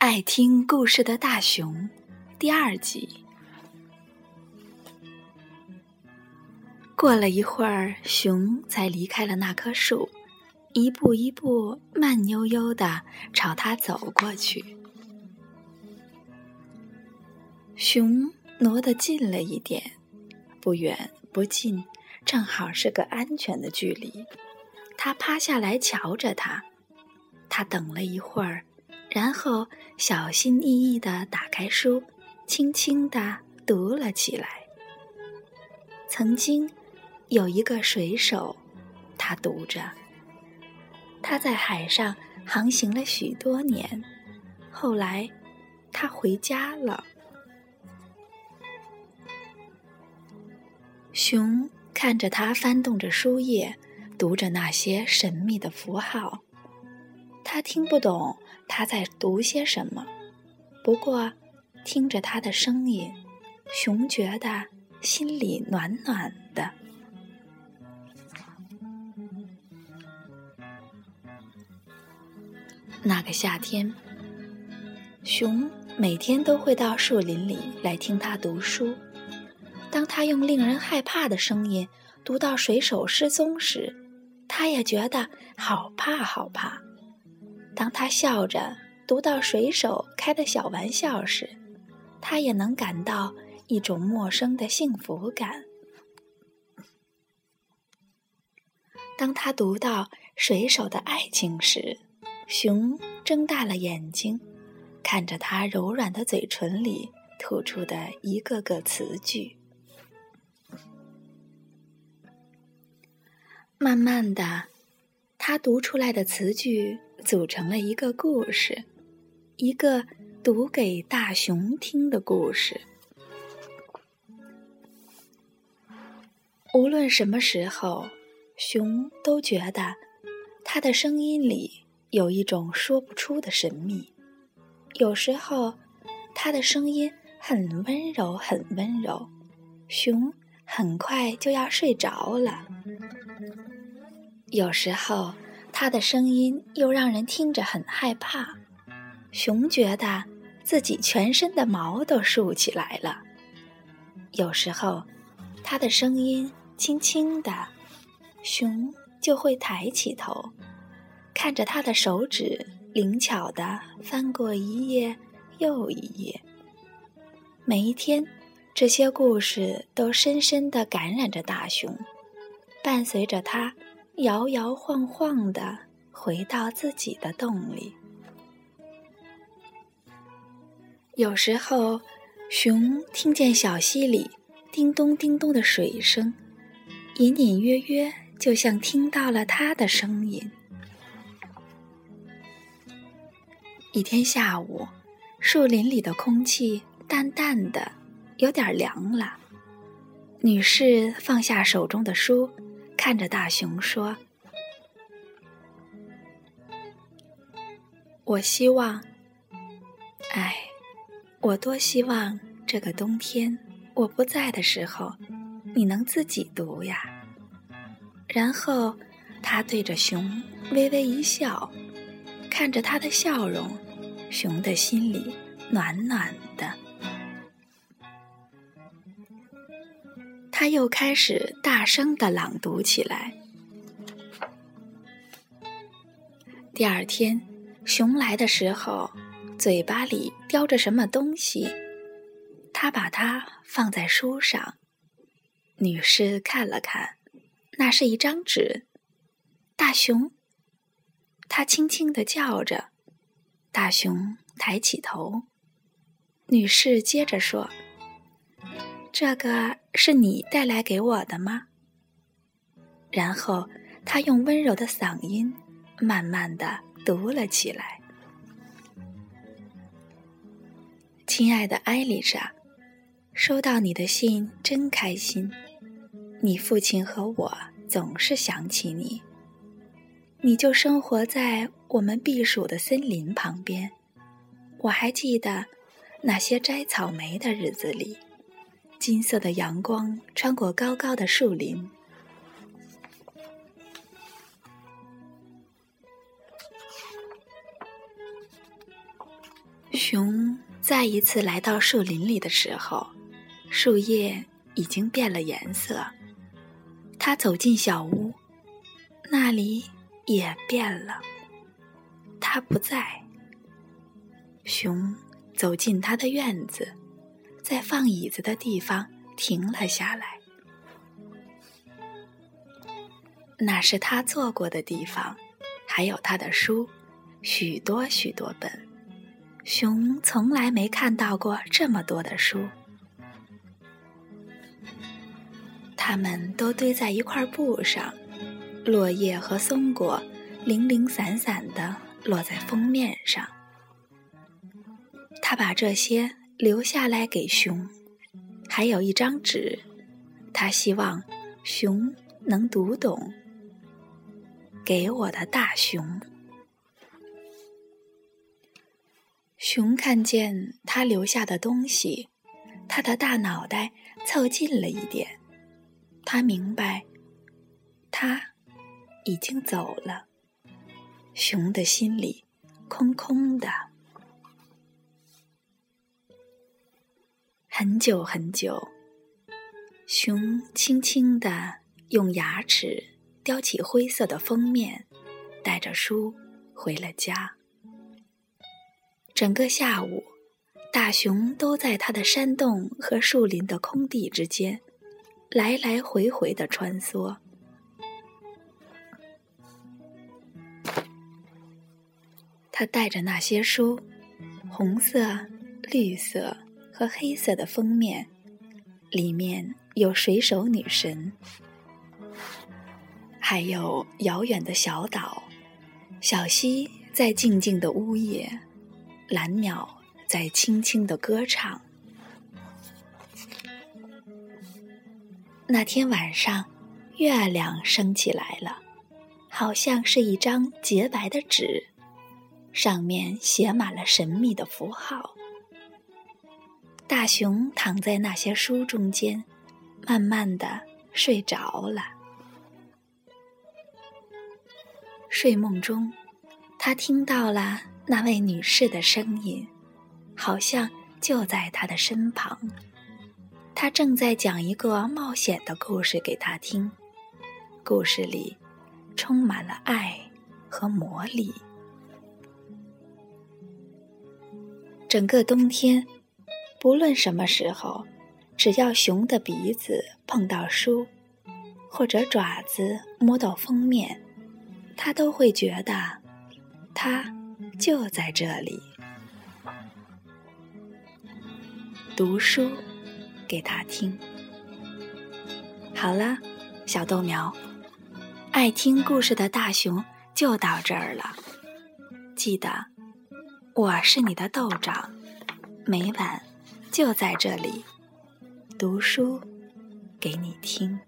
爱听故事的大熊第二集。过了一会儿，熊才离开了那棵树，一步一步慢悠悠的朝他走过去。熊挪得近了一点，不远不近，正好是个安全的距离。他趴下来瞧着他，他等了一会儿，然后小心翼翼地打开书，轻轻地读了起来。曾经有一个水手，他读着，他在海上航行了许多年，后来他回家了。熊看着他翻动着书页。读着那些神秘的符号，他听不懂他在读些什么。不过，听着他的声音，熊觉得心里暖暖的。那个夏天，熊每天都会到树林里来听他读书。当他用令人害怕的声音读到水手失踪时，他也觉得好怕好怕。当他笑着读到水手开的小玩笑时，他也能感到一种陌生的幸福感。当他读到水手的爱情时，熊睁大了眼睛，看着他柔软的嘴唇里吐出的一个个词句。慢慢的，他读出来的词句组成了一个故事，一个读给大熊听的故事。无论什么时候，熊都觉得他的声音里有一种说不出的神秘。有时候，他的声音很温柔，很温柔，熊很快就要睡着了。有时候，他的声音又让人听着很害怕。熊觉得自己全身的毛都竖起来了。有时候，他的声音轻轻的，熊就会抬起头，看着他的手指灵巧的翻过一页又一页。每一天，这些故事都深深的感染着大熊，伴随着他。摇摇晃晃的回到自己的洞里。有时候，熊听见小溪里叮咚叮咚的水声，隐隐约约就像听到了他的声音。一天下午，树林里的空气淡淡的，有点凉了。女士放下手中的书。看着大熊说：“我希望，哎，我多希望这个冬天我不在的时候，你能自己读呀。”然后他对着熊微微一笑，看着他的笑容，熊的心里暖暖的。他又开始大声的朗读起来。第二天，熊来的时候，嘴巴里叼着什么东西，他把它放在书上。女士看了看，那是一张纸。大熊，他轻轻的叫着。大熊抬起头。女士接着说。这个是你带来给我的吗？然后他用温柔的嗓音慢慢的读了起来：“亲爱的艾丽莎，收到你的信真开心。你父亲和我总是想起你。你就生活在我们避暑的森林旁边。我还记得那些摘草莓的日子里。”金色的阳光穿过高高的树林，熊再一次来到树林里的时候，树叶已经变了颜色。他走进小屋，那里也变了。他不在。熊走进他的院子，在放椅子的地方停了下来。那是他坐过的地方，还有他的书，许多许多本。熊从来没看到过这么多的书，它们都堆在一块布上，落叶和松果零零散散的落在封面上。他把这些留下来给熊，还有一张纸，他希望熊能读懂。给我的大熊。熊看见他留下的东西，他的大脑袋凑近了一点。他明白，他已经走了。熊的心里空空的。很久很久，熊轻轻地用牙齿叼起灰色的封面，带着书回了家。整个下午，大熊都在他的山洞和树林的空地之间来来回回的穿梭。他带着那些书，红色、绿色和黑色的封面，里面有水手女神，还有遥远的小岛，小溪在静静的呜咽。蓝鸟在轻轻的歌唱。那天晚上，月亮升起来了，好像是一张洁白的纸，上面写满了神秘的符号。大熊躺在那些书中间，慢慢的睡着了。睡梦中，他听到了。那位女士的声音，好像就在他的身旁。她正在讲一个冒险的故事给他听，故事里充满了爱和魔力。整个冬天，不论什么时候，只要熊的鼻子碰到书，或者爪子摸到封面，他都会觉得他。就在这里，读书给他听。好了，小豆苗，爱听故事的大熊就到这儿了。记得，我是你的豆长，每晚就在这里读书给你听。